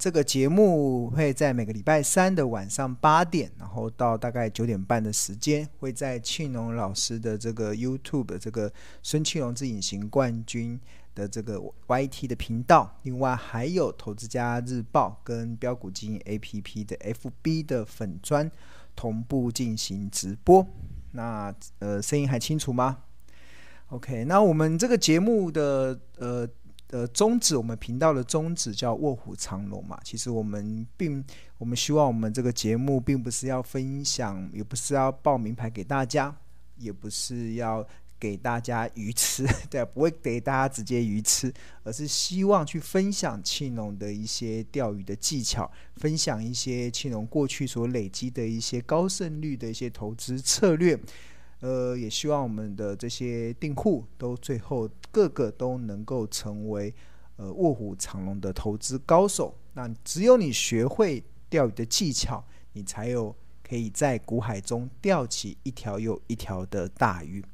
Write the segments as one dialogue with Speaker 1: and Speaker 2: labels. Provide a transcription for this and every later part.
Speaker 1: 这个节目会在每个礼拜三的晚上八点，然后到大概九点半的时间，会在庆龙老师的这个 YouTube 的这个孙庆龙之隐形冠军的这个 YT 的频道，另外还有投资家日报跟标股基金 APP 的 FB 的粉砖同步进行直播。那呃，声音还清楚吗？OK，那我们这个节目的呃。的宗旨，我们频道的宗旨叫卧虎藏龙嘛。其实我们并我们希望我们这个节目并不是要分享，也不是要报名牌给大家，也不是要给大家鱼吃，对，不会给大家直接鱼吃，而是希望去分享庆农的一些钓鱼的技巧，分享一些庆农过去所累积的一些高胜率的一些投资策略。呃，也希望我们的这些订户都最后个个都能够成为呃卧虎藏龙的投资高手。那只有你学会钓鱼的技巧，你才有可以在股海中钓起一条又一条的大鱼。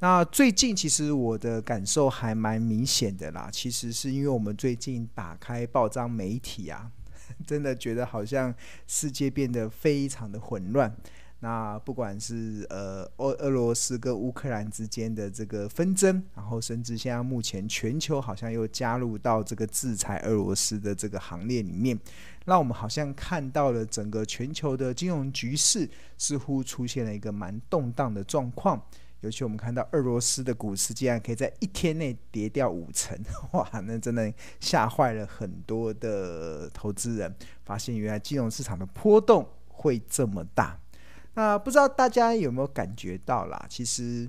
Speaker 1: 那最近其实我的感受还蛮明显的啦，其实是因为我们最近打开报章媒体啊，真的觉得好像世界变得非常的混乱。那不管是呃俄俄罗斯跟乌克兰之间的这个纷争，然后甚至现在目前全球好像又加入到这个制裁俄罗斯的这个行列里面，让我们好像看到了整个全球的金融局势似乎出现了一个蛮动荡的状况。尤其我们看到俄罗斯的股市竟然可以在一天内跌掉五成，哇，那真的吓坏了很多的投资人，发现原来金融市场的波动会这么大。那不知道大家有没有感觉到啦？其实，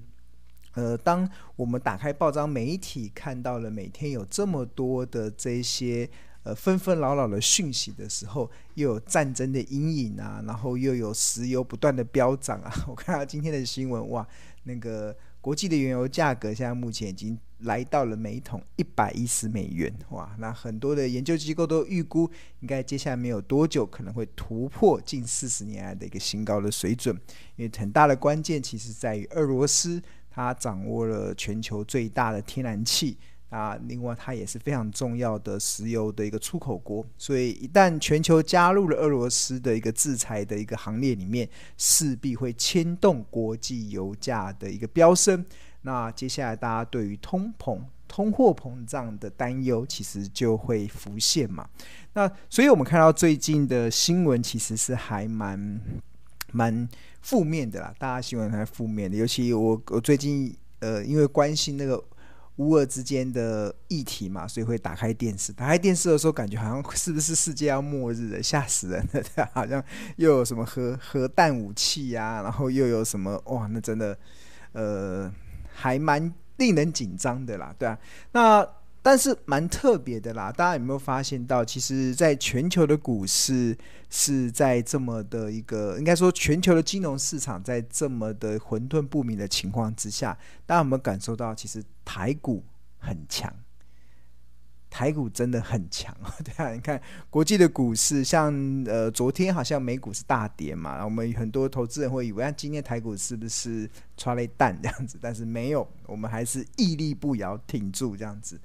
Speaker 1: 呃，当我们打开报章媒体，看到了每天有这么多的这些呃纷纷扰扰的讯息的时候，又有战争的阴影啊，然后又有石油不断的飙涨啊。我看到今天的新闻，哇，那个。国际的原油价格现在目前已经来到了每桶一百一十美元，哇！那很多的研究机构都预估，应该接下来没有多久可能会突破近四十年来的一个新高的水准。因为很大的关键其实在于俄罗斯，它掌握了全球最大的天然气。啊，另外它也是非常重要的石油的一个出口国，所以一旦全球加入了俄罗斯的一个制裁的一个行列里面，势必会牵动国际油价的一个飙升。那接下来大家对于通膨、通货膨胀的担忧，其实就会浮现嘛。那所以我们看到最近的新闻，其实是还蛮蛮负面的啦。大家新闻还负面的，尤其我我最近呃，因为关心那个。乌俄之间的议题嘛，所以会打开电视。打开电视的时候，感觉好像是不是世界要末日了，吓死人了！对，好像又有什么核核弹武器呀、然后又有什么哇，那真的呃还蛮令人紧张的啦，对啊，那。但是蛮特别的啦，大家有没有发现到，其实，在全球的股市是在这么的一个，应该说全球的金融市场在这么的混沌不明的情况之下，大家有没有感受到，其实台股很强？台股真的很强啊，对啊，你看国际的股市，像呃昨天好像美股是大跌嘛，我们很多投资人会以为，啊，今天台股是不是抓了一弹这样子？但是没有，我们还是屹立不摇，挺住这样子。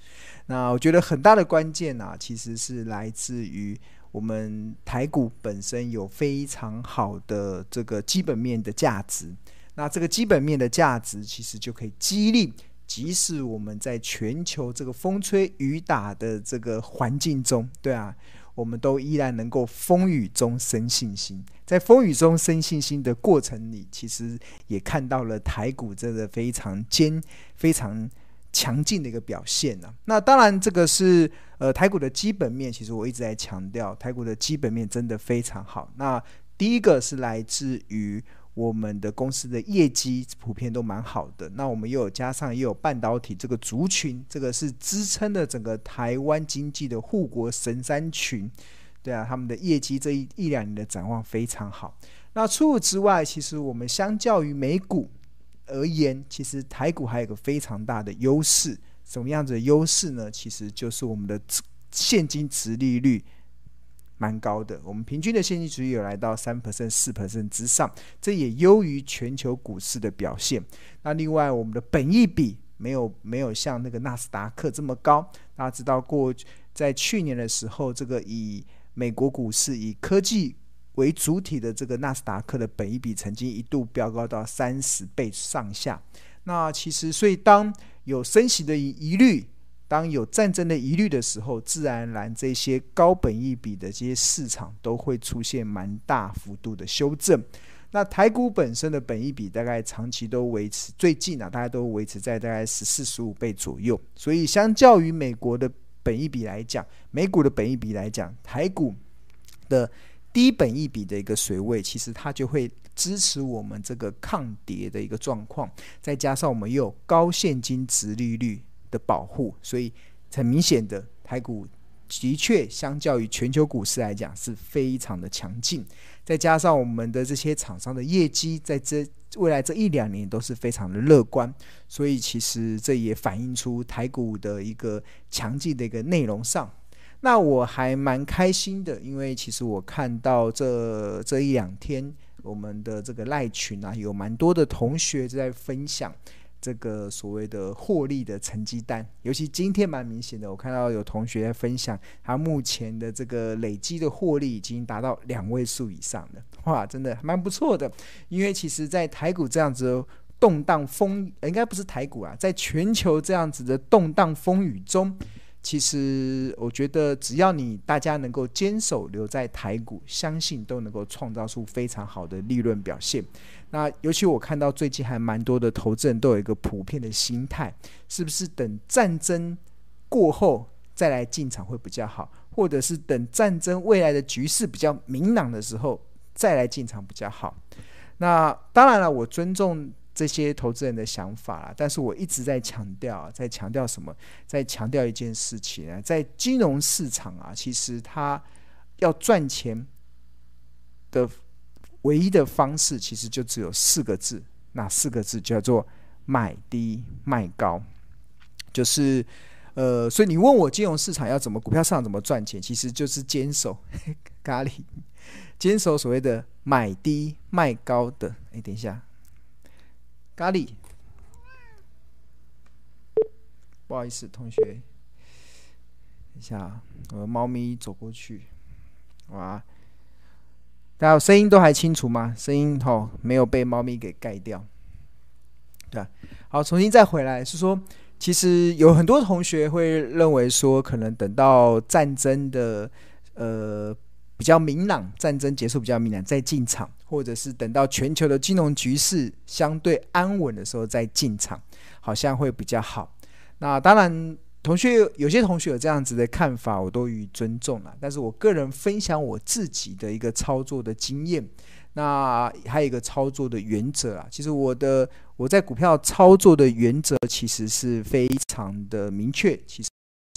Speaker 1: 那我觉得很大的关键啊，其实是来自于我们台股本身有非常好的这个基本面的价值。那这个基本面的价值，其实就可以激励。即使我们在全球这个风吹雨打的这个环境中，对啊，我们都依然能够风雨中生信心。在风雨中生信心的过程里，其实也看到了台股真的非常坚、非常强劲的一个表现呢、那当然，这个是呃台股的基本面，其实我一直在强调，台股的基本面真的非常好。那第一个是来自于。我们的公司的业绩普遍都蛮好的，那我们又有加上又有半导体这个族群，这个是支撑的整个台湾经济的护国神山群，对啊，他们的业绩这一一两年的展望非常好。那除此之外，其实我们相较于美股而言，其实台股还有个非常大的优势，什么样子的优势呢？其实就是我们的现金殖利率。蛮高的，我们平均的现金值有来到三 percent、四 percent 之上，这也优于全球股市的表现。那另外，我们的本益比没有没有像那个纳斯达克这么高。大家知道过在去年的时候，这个以美国股市以科技为主体的这个纳斯达克的本益比曾经一度飙高到三十倍上下。那其实，所以当有升息的疑虑，当有战争的疑虑的时候，自然而然这些高本益比的这些市场都会出现蛮大幅度的修正。那台股本身的本益比大概长期都维持，最近啊，大家都维持在大概十四十五倍左右。所以相较于美国的本益比来讲，美股的本益比来讲，台股的低本益比的一个水位，其实它就会支持我们这个抗跌的一个状况。再加上我们又有高现金殖利率的保护，所以很明显的台股的确相较于全球股市来讲是非常的强劲。再加上我们的这些厂商的业绩，在这未来这一两年都是非常的乐观，所以其实这也反映出台股的一个强劲的一个内容上。那我还蛮开心的，因为其实我看到这这一两天，我们的这个赖群啊，有蛮多的同学在分享这个所谓的获利的成绩单。尤其今天蛮明显的，我看到有同学分享，他目前的这个累积的获利已经达到两位数以上了，哇，真的蛮不错的。因为其实，在台股这样子动荡风，应该不是台股啊，在全球这样子的动荡风雨中。其实我觉得，只要你大家能够坚守留在台股，相信都能够创造出非常好的利润表现。那尤其我看到最近还蛮多的投资人都有一个普遍的心态，是不是等战争过后再来进场会比较好，或者是等战争未来的局势比较明朗的时候再来进场比较好？那当然了，我尊重。这些投资人的想法啦，但是我一直在强调，在强调什么？在强调一件事情啊，在金融市场啊，其实它要赚钱的唯一的方式，其实就只有四个字，那四个字叫做买低卖高。就是呃，所以你问我金融市场要怎么，股票市场怎么赚钱，其实就是坚守 咖喱，坚守所谓的买低卖高的。哎，等一下。咖喱，不好意思，同学，等一下，我的猫咪走过去，哇，大家声音都还清楚吗？声音吼没有被猫咪给盖掉，对啊，好，重新再回来是说，其实有很多同学会认为说，可能等到战争的呃。比较明朗，战争结束比较明朗再进场，或者是等到全球的金融局势相对安稳的时候再进场，好像会比较好。那当然，同学有些同学有这样子的看法，我都予以尊重了。但是我个人分享我自己的一个操作的经验，那还有一个操作的原则啊。其实我的我在股票操作的原则其实是非常的明确，其实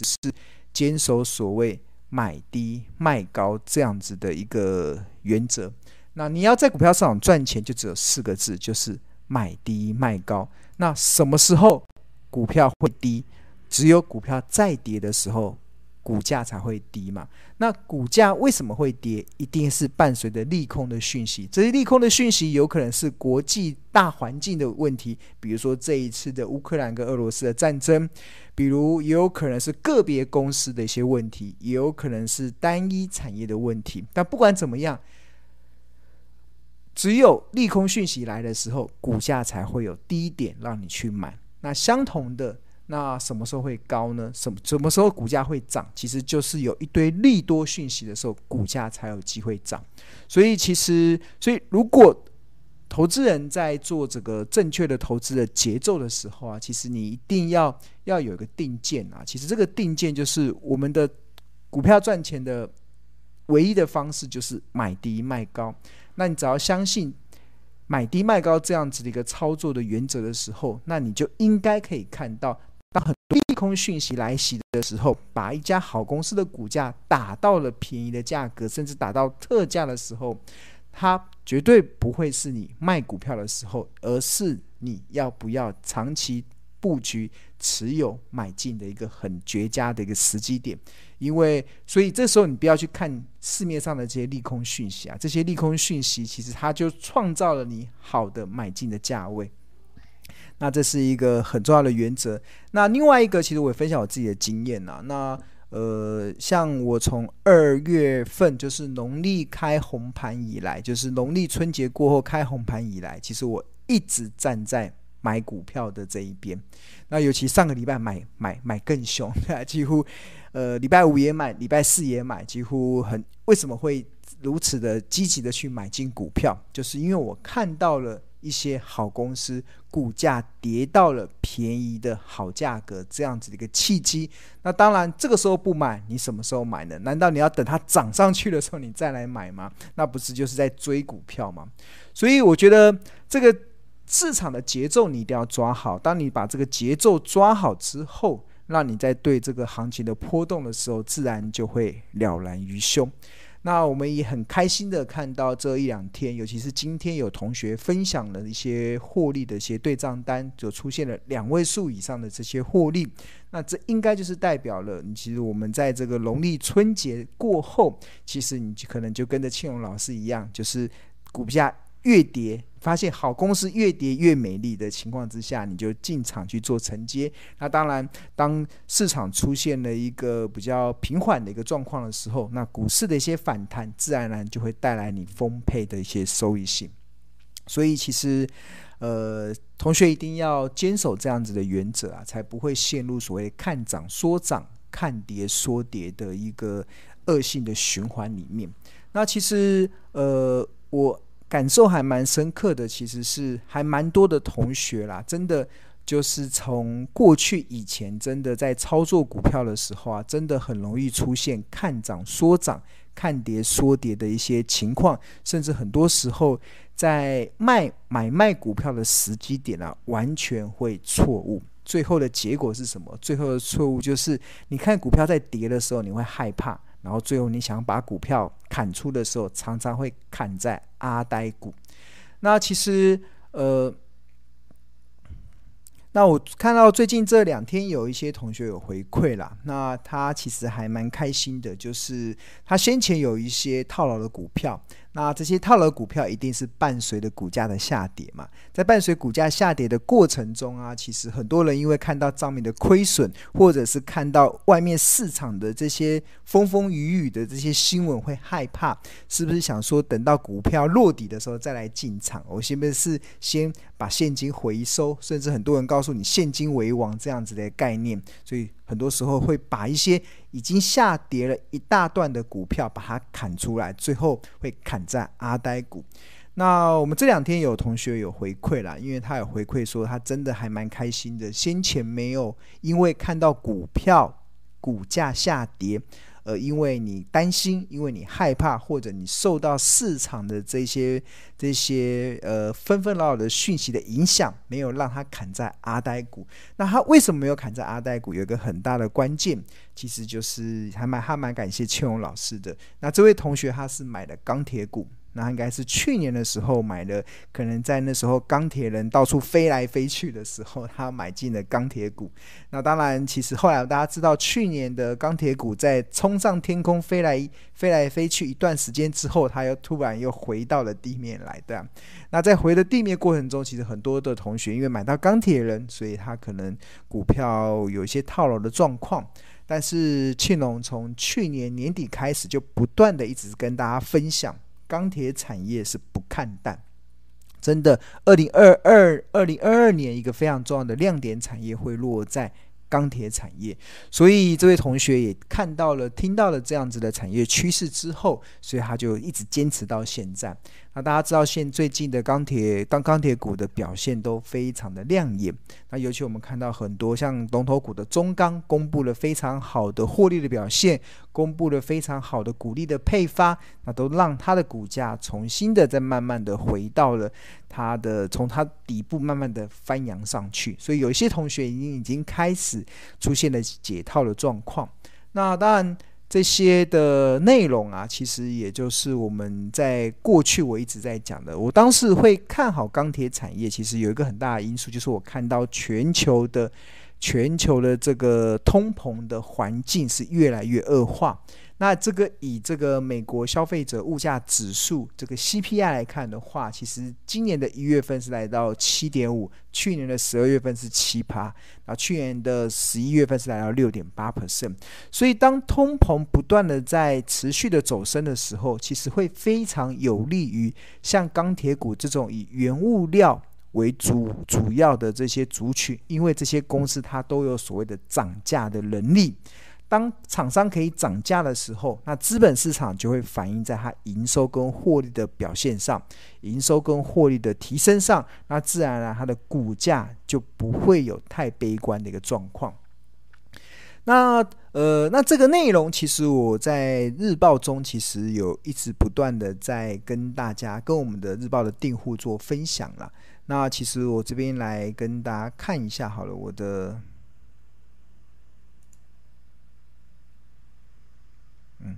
Speaker 1: 是坚守所谓。买低卖高这样子的一个原则，那你要在股票市场赚钱，就只有四个字，就是买低卖高。那什么时候股票会低？只有股票再跌的时候。股价才会低嘛？那股价为什么会跌？一定是伴随着利空的讯息。这些利空的讯息有可能是国际大环境的问题，比如说这一次的乌克兰跟俄罗斯的战争，比如也有可能是个别公司的一些问题，也有可能是单一产业的问题。但不管怎么样，只有利空讯息来的时候，股价才会有低点让你去买。那相同的。那什么时候会高呢？什么什么时候股价会涨？其实就是有一堆利多讯息的时候，股价才有机会涨。所以其实，所以如果投资人在做这个正确的投资的节奏的时候啊，其实你一定要要有一个定见啊。其实这个定见就是我们的股票赚钱的唯一的方式，就是买低卖高。那你只要相信买低卖高这样子的一个操作的原则的时候，那你就应该可以看到。当很多利空讯息来袭的时候，把一家好公司的股价打到了便宜的价格，甚至打到特价的时候，它绝对不会是你卖股票的时候，而是你要不要长期布局、持有、买进的一个很绝佳的一个时机点。因为，所以这时候你不要去看市面上的这些利空讯息啊，这些利空讯息其实它就创造了你好的买进的价位。那这是一个很重要的原则。那另外一个，其实我也分享我自己的经验呐。那呃，像我从二月份就是农历开红盘以来，就是农历春节过后开红盘以来，其实我一直站在买股票的这一边。那尤其上个礼拜买买买更凶，几乎呃礼拜五也买，礼拜四也买，几乎很为什么会如此的积极的去买进股票？就是因为我看到了。一些好公司股价跌到了便宜的好价格，这样子的一个契机。那当然，这个时候不买，你什么时候买呢？难道你要等它涨上去的时候你再来买吗？那不是就是在追股票吗？所以我觉得这个市场的节奏你一定要抓好。当你把这个节奏抓好之后，那你在对这个行情的波动的时候，自然就会了然于胸。那我们也很开心的看到这一两天，尤其是今天有同学分享了一些获利的一些对账单，就出现了两位数以上的这些获利。那这应该就是代表了，其实我们在这个农历春节过后，其实你就可能就跟着庆荣老师一样，就是股价。越跌，发现好公司越跌越美丽的情况之下，你就进场去做承接。那当然，当市场出现了一个比较平缓的一个状况的时候，那股市的一些反弹，自然而然就会带来你丰沛的一些收益性。所以，其实，呃，同学一定要坚守这样子的原则啊，才不会陷入所谓看涨说涨、看跌说跌的一个恶性的循环里面。那其实，呃，我。感受还蛮深刻的，其实是还蛮多的同学啦，真的就是从过去以前，真的在操作股票的时候啊，真的很容易出现看涨说涨、看跌说跌的一些情况，甚至很多时候在卖买卖股票的时机点啊，完全会错误。最后的结果是什么？最后的错误就是，你看股票在跌的时候，你会害怕。然后最后你想把股票砍出的时候，常常会砍在阿呆股。那其实呃，那我看到最近这两天有一些同学有回馈啦，那他其实还蛮开心的，就是他先前有一些套牢的股票。那这些套牢股票一定是伴随着股价的下跌嘛？在伴随股价下跌的过程中啊，其实很多人因为看到账面的亏损，或者是看到外面市场的这些风风雨雨的这些新闻，会害怕，是不是想说等到股票落底的时候再来进场？我是不是先把现金回收？甚至很多人告诉你现金为王这样子的概念，所以。很多时候会把一些已经下跌了一大段的股票把它砍出来，最后会砍在阿呆股。那我们这两天有同学有回馈啦，因为他有回馈说他真的还蛮开心的，先前没有因为看到股票股价下跌。呃，因为你担心，因为你害怕，或者你受到市场的这些这些呃纷纷扰扰的讯息的影响，没有让他砍在阿呆股。那他为什么没有砍在阿呆股？有一个很大的关键，其实就是还蛮还蛮感谢庆荣老师的。那这位同学他是买的钢铁股。那应该是去年的时候买的，可能在那时候钢铁人到处飞来飞去的时候，他买进了钢铁股。那当然，其实后来大家知道，去年的钢铁股在冲上天空飞来飞来飞去一段时间之后，它又突然又回到了地面来，对啊。那在回的地面过程中，其实很多的同学因为买到钢铁人，所以他可能股票有一些套牢的状况。但是庆隆从去年年底开始就不断的一直跟大家分享。钢铁产业是不看淡，真的。二零二二、二零二二年一个非常重要的亮点产业会落在钢铁产业，所以这位同学也看到了、听到了这样子的产业趋势之后，所以他就一直坚持到现在。那大家知道，现最近的钢铁当钢铁股的表现都非常的亮眼。那尤其我们看到很多像龙头股的中钢，公布了非常好的获利的表现，公布了非常好的股利的配发，那都让它的股价重新的在慢慢的回到了它的从它底部慢慢的翻扬上去。所以有一些同学已经已经开始出现了解套的状况。那当然。这些的内容啊，其实也就是我们在过去我一直在讲的。我当时会看好钢铁产业，其实有一个很大的因素，就是我看到全球的全球的这个通膨的环境是越来越恶化。那这个以这个美国消费者物价指数这个 CPI 来看的话，其实今年的一月份是来到七点五，去年的十二月份是七趴，然后去年的十一月份是来到六点八 percent。所以当通膨不断的在持续的走升的时候，其实会非常有利于像钢铁股这种以原物料为主主要的这些族群，因为这些公司它都有所谓的涨价的能力。当厂商可以涨价的时候，那资本市场就会反映在它营收跟获利的表现上，营收跟获利的提升上，那自然而然它的股价就不会有太悲观的一个状况。那呃，那这个内容其实我在日报中其实有一直不断的在跟大家、跟我们的日报的订户做分享了。那其实我这边来跟大家看一下好了，我的。嗯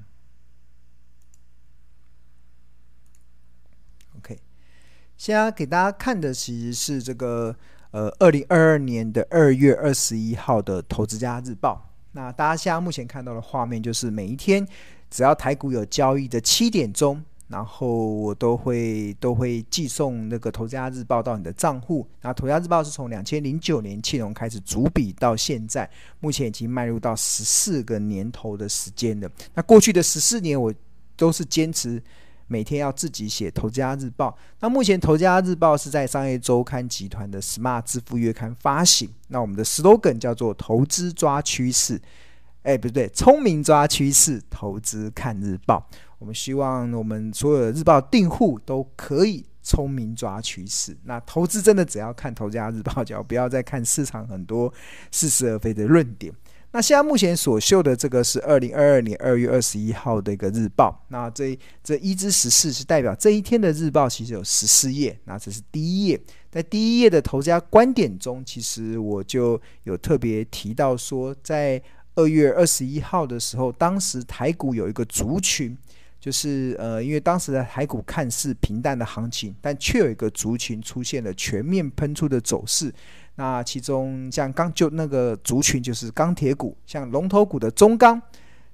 Speaker 1: ，OK，现在给大家看的其实是这个呃，二零二二年的二月二十一号的《投资家日报》。那大家现在目前看到的画面就是每一天只要台股有交易的七点钟，然后我都会都会寄送那个《投资家日报》到你的账户。那《投资家日报》是从两千零九年庆隆开始逐笔到现在，目前已经迈入到十四个年头的时间了。那过去的十四年，我都是坚持。每天要自己写《投资家日报》。那目前《投资家日报》是在商业周刊集团的 Smart 支付月刊发行。那我们的 slogan 叫做“投资抓趋势”，哎，不对，聪明抓趋势，投资看日报。我们希望我们所有的日报订户都可以聪明抓趋势。那投资真的只要看《投资家日报》，就不要再看市场很多似是而非的论点。那现在目前所秀的这个是二零二二年二月二十一号的一个日报。那这这一至十四是代表这一天的日报，其实有十四页。那这是第一页，在第一页的投资家观点中，其实我就有特别提到说，在二月二十一号的时候，当时台股有一个族群，就是呃，因为当时的台股看似平淡的行情，但却有一个族群出现了全面喷出的走势。那其中像钢就那个族群就是钢铁股，像龙头股的中钢，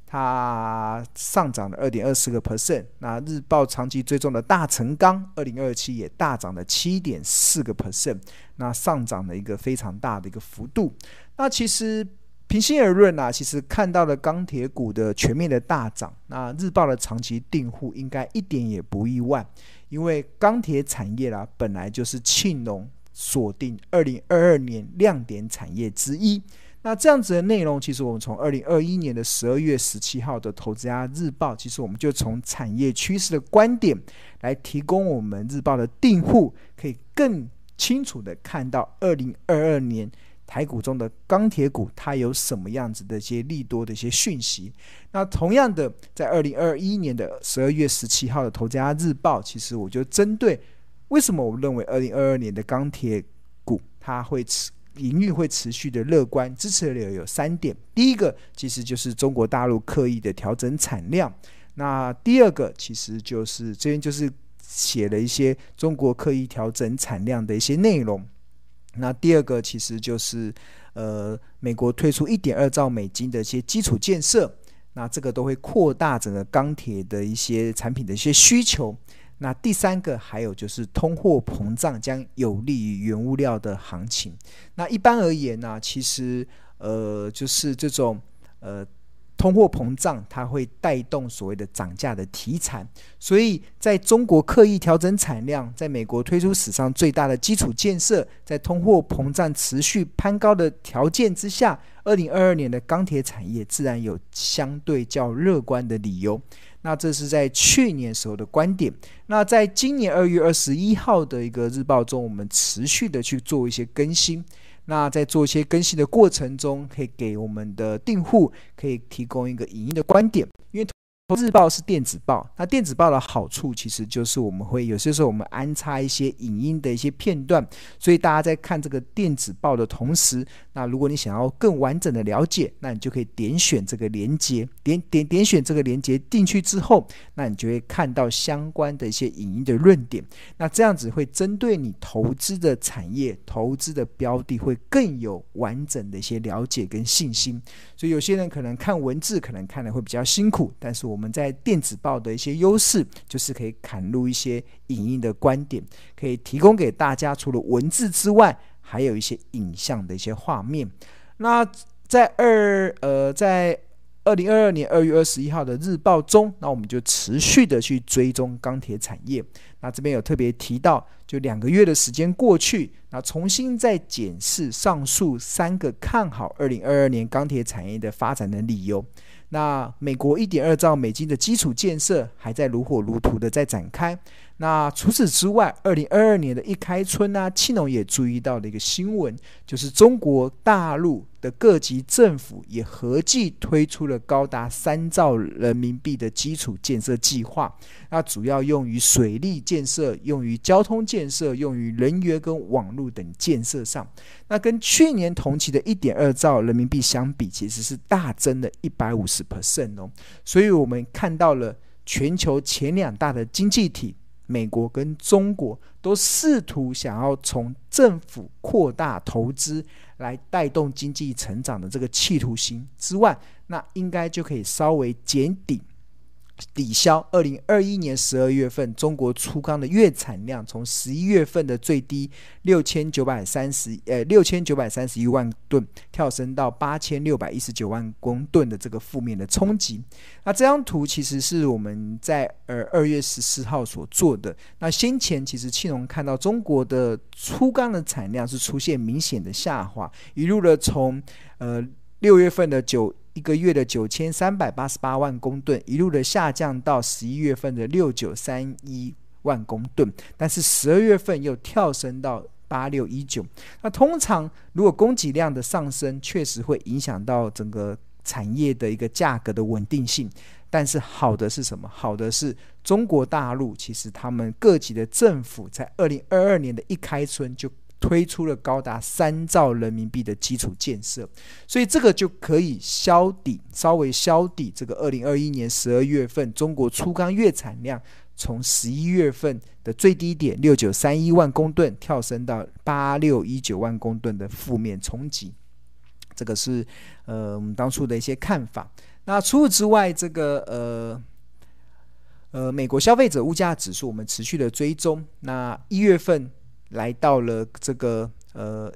Speaker 1: 它上涨了二点二四个 percent。那日报长期追踪的大成钢，二零二七也大涨了七点四个 percent，那上涨了一个非常大的一个幅度。那其实平心而论啊，其实看到了钢铁股的全面的大涨，那日报的长期订户应该一点也不意外，因为钢铁产业啦本来就是庆农。锁定二零二二年亮点产业之一。那这样子的内容，其实我们从二零二一年的十二月十七号的《投资家日报》，其实我们就从产业趋势的观点来提供我们日报的订户，可以更清楚的看到二零二二年台股中的钢铁股它有什么样子的一些利多的一些讯息。那同样的，在二零二一年的十二月十七号的《投资家日报》，其实我就针对。为什么我认为二零二二年的钢铁股它会持营运会持续的乐观？支持的理由有三点。第一个其实就是中国大陆刻意的调整产量。那第二个其实就是这边就是写了一些中国刻意调整产量的一些内容。那第二个其实就是呃美国推出一点二兆美金的一些基础建设，那这个都会扩大整个钢铁的一些产品的一些需求。那第三个还有就是通货膨胀将有利于原物料的行情。那一般而言呢，其实呃就是这种呃通货膨胀它会带动所谓的涨价的题材。所以在中国刻意调整产量，在美国推出史上最大的基础建设，在通货膨胀持续攀高的条件之下，二零二二年的钢铁产业自然有相对较乐观的理由。那这是在去年时候的观点。那在今年二月二十一号的一个日报中，我们持续的去做一些更新。那在做一些更新的过程中，可以给我们的订户可以提供一个影音的观点，因为日报是电子报，那电子报的好处其实就是我们会有些时候我们安插一些影音的一些片段，所以大家在看这个电子报的同时，那如果你想要更完整的了解，那你就可以点选这个连接，点点点选这个连接进去之后，那你就会看到相关的一些影音的论点，那这样子会针对你投资的产业、投资的标的会更有完整的一些了解跟信心。所以有些人可能看文字可能看的会比较辛苦，但是我。我们在电子报的一些优势，就是可以砍入一些影音的观点，可以提供给大家除了文字之外，还有一些影像的一些画面。那在二呃，在二零二二年二月二十一号的日报中，那我们就持续的去追踪钢铁产业。那这边有特别提到，就两个月的时间过去，那重新再检视上述三个看好二零二二年钢铁产业的发展的理由。那美国一点二兆美金的基础建设还在如火如荼的在展开。那除此之外，二零二二年的一开春呢、啊，庆农也注意到了一个新闻，就是中国大陆的各级政府也合计推出了高达三兆人民币的基础建设计划。那主要用于水利建建设、用于交通建设、用于人员跟网络等建设上。那跟去年同期的一点二兆人民币相比，其实是大增了一百五十 percent 哦。所以我们看到了全球前两大的经济体。美国跟中国都试图想要从政府扩大投资来带动经济成长的这个企图心之外，那应该就可以稍微减顶。抵消二零二一年十二月份中国粗钢的月产量从十一月份的最低六千九百三十呃六千九百三十一万吨跳升到八千六百一十九万公吨的这个负面的冲击。那这张图其实是我们在呃二月十四号所做的。那先前其实庆农看到中国的粗钢的产量是出现明显的下滑，一路的从呃六月份的九。一个月的九千三百八十八万公吨，一路的下降到十一月份的六九三一万公吨，但是十二月份又跳升到八六一九。那通常如果供给量的上升，确实会影响到整个产业的一个价格的稳定性。但是好的是什么？好的是中国大陆，其实他们各级的政府在二零二二年的一开春就。推出了高达三兆人民币的基础建设，所以这个就可以消抵，稍微消抵这个二零二一年十二月份中国粗钢月产量从十一月份的最低点六九三一万公吨跳升到八六一九万公吨的负面冲击。这个是呃我们当初的一些看法。那除此之外，这个呃呃美国消费者物价指数我们持续的追踪，那一月份。来到了这个呃，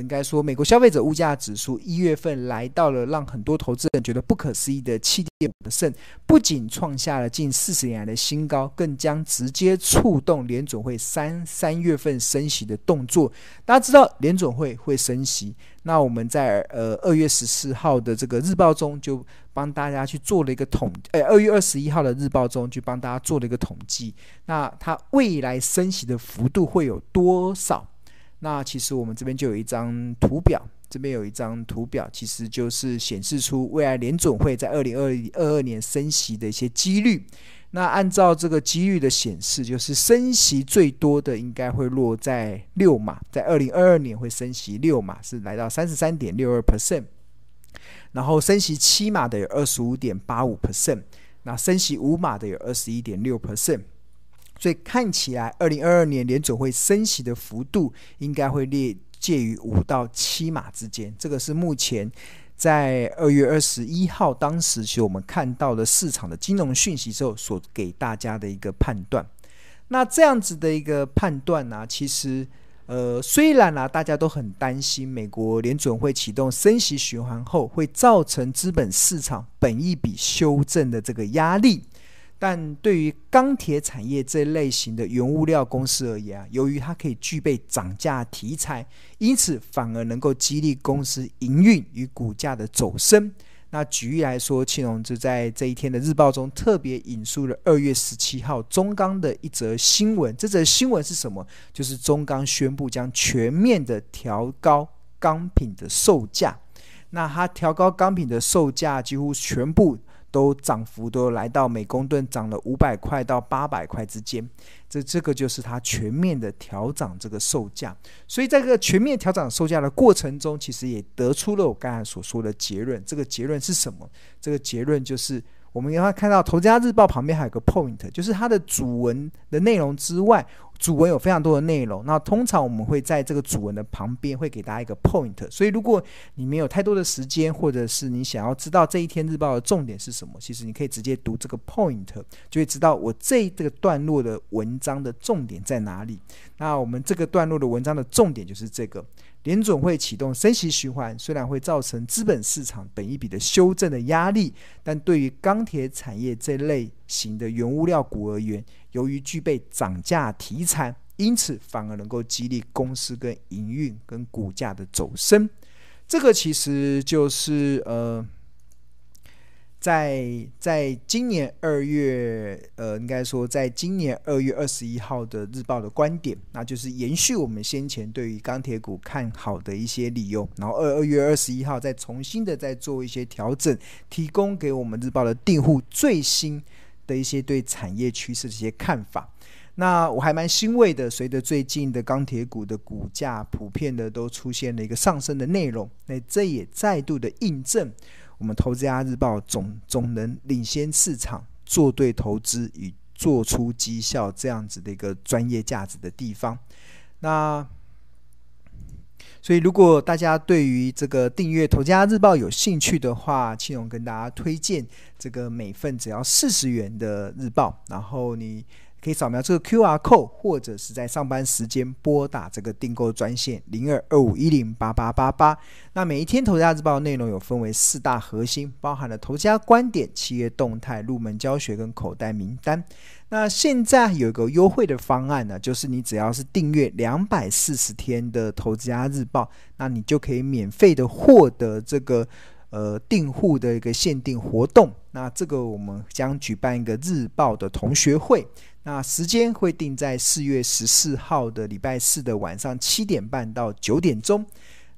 Speaker 1: 应该说美国消费者物价指数一月份来到了让很多投资人觉得不可思议的七点五%，不仅创下了近四十年来的新高，更将直接触动联准会三三月份升息的动作。大家知道联准会会升息，那我们在呃二月十四号的这个日报中就帮大家去做了一个统，呃二月二十一号的日报中就帮大家做了一个统计，那它未来升息的幅度会有多少？那其实我们这边就有一张图表，这边有一张图表，其实就是显示出未来联准会在二零二二年升息的一些几率。那按照这个几率的显示，就是升息最多的应该会落在六码，在二零二二年会升息六码，是来到三十三点六二 percent。然后升息七码的有二十五点八五 percent，那升息五码的有二十一点六 percent。所以看起来，二零二二年联准会升息的幅度应该会列介于五到七码之间。这个是目前在二月二十一号当时，其实我们看到的市场的金融讯息之后所给大家的一个判断。那这样子的一个判断呢、其实呃，虽然啊，大家都很担心美国联准会启动升息循环后会造成资本市场本一笔修正的这个压力。但对于钢铁产业这类型的原物料公司而言啊，由于它可以具备涨价题材，因此反而能够激励公司营运与股价的走升。那举例来说，庆农就在这一天的日报中特别引述了二月十七号中钢的一则新闻。这则新闻是什么？就是中钢宣布将全面的调高钢品的售价。那它调高钢品的售价，几乎全部。都涨幅都来到每公吨涨了五百块到八百块之间。这这个就是它全面的调涨这个售价。所以在这个全面调涨售价的过程中，其实也得出了我刚才所说的结论。这个结论是什么？这个结论就是。我们也会看到《投资家日报》旁边还有个 point，就是它的主文的内容之外，主文有非常多的内容。那通常我们会在这个主文的旁边会给大家一个 point。所以如果你没有太多的时间，或者是你想要知道这一天日报的重点是什么，其实你可以直接读这个 point，就会知道我这这个段落的文章的重点在哪里。那我们这个段落的文章的重点就是这个。联总会启动升息循环，虽然会造成资本市场本一笔的修正的压力，但对于钢铁产业这类型的原物料股而言，由于具备涨价题材，因此反而能够激励公司跟营运跟股价的走升。这个其实就是呃。在在今年二月，呃，应该说，在今年二月二十一号的日报的观点，那就是延续我们先前对于钢铁股看好的一些理由，然后二二月二十一号再重新的再做一些调整，提供给我们日报的订户最新的一些对产业趋势的一些看法。那我还蛮欣慰的，随着最近的钢铁股的股价普遍的都出现了一个上升的内容，那这也再度的印证。我们《投资家日报》总总能领先市场，做对投资与做出绩效这样子的一个专业价值的地方。那所以，如果大家对于这个订阅《投资家日报》有兴趣的话，庆荣跟大家推荐这个每份只要四十元的日报，然后你。可以扫描这个 QR code，或者是在上班时间拨打这个订购专线零二二五一零八八八八。那每一天投资家日报内容有分为四大核心，包含了投资家观点、企业动态、入门教学跟口袋名单。那现在有一个优惠的方案呢，就是你只要是订阅两百四十天的投资家日报，那你就可以免费的获得这个。呃，订户的一个限定活动，那这个我们将举办一个日报的同学会，那时间会定在四月十四号的礼拜四的晚上七点半到九点钟，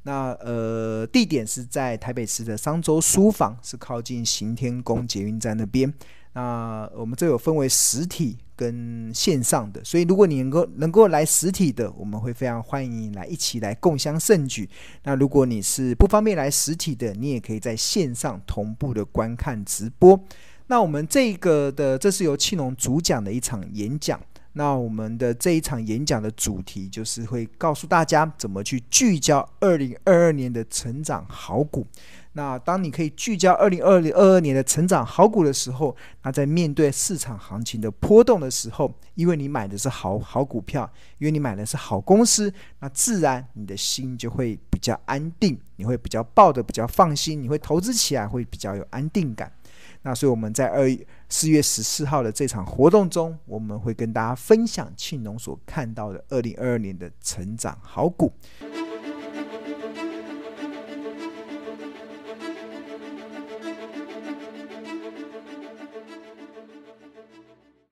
Speaker 1: 那呃，地点是在台北市的商州书房，是靠近行天宫捷运站那边。那我们这有分为实体跟线上的，所以如果你能够能够来实体的，我们会非常欢迎你来一起来共襄盛举。那如果你是不方便来实体的，你也可以在线上同步的观看直播。那我们这个的这是由庆隆主讲的一场演讲。那我们的这一场演讲的主题就是会告诉大家怎么去聚焦二零二二年的成长好股。那当你可以聚焦二零二零二二年的成长好股的时候，那在面对市场行情的波动的时候，因为你买的是好好股票，因为你买的是好公司，那自然你的心就会比较安定，你会比较抱得比较放心，你会投资起来会比较有安定感。那所以我们在二四月十四号的这场活动中，我们会跟大家分享庆农所看到的二零二二年的成长好股。